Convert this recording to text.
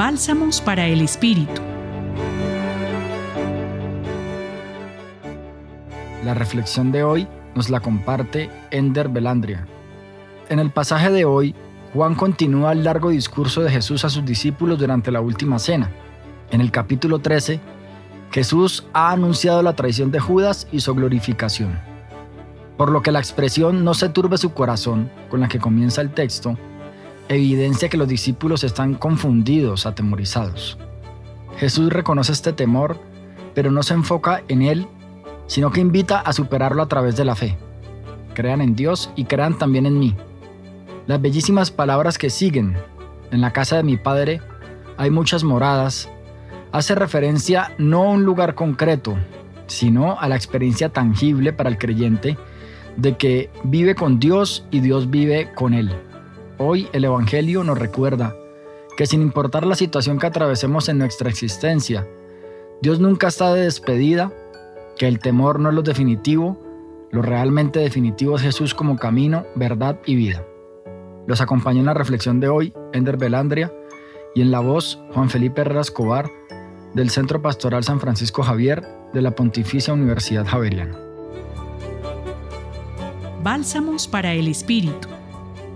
Bálsamos para el Espíritu. La reflexión de hoy nos la comparte Ender Belandria. En el pasaje de hoy, Juan continúa el largo discurso de Jesús a sus discípulos durante la última cena. En el capítulo 13, Jesús ha anunciado la traición de Judas y su glorificación. Por lo que la expresión no se turbe su corazón, con la que comienza el texto, evidencia que los discípulos están confundidos, atemorizados. Jesús reconoce este temor, pero no se enfoca en él, sino que invita a superarlo a través de la fe. Crean en Dios y crean también en mí. Las bellísimas palabras que siguen, en la casa de mi Padre hay muchas moradas, hace referencia no a un lugar concreto, sino a la experiencia tangible para el creyente de que vive con Dios y Dios vive con él. Hoy el Evangelio nos recuerda que sin importar la situación que atravesemos en nuestra existencia, Dios nunca está de despedida, que el temor no es lo definitivo, lo realmente definitivo es Jesús como camino, verdad y vida. Los acompañó en la reflexión de hoy Ender Belandria y en la voz Juan Felipe Herrera Escobar del Centro Pastoral San Francisco Javier de la Pontificia Universidad Javeriana. Bálsamos para el Espíritu.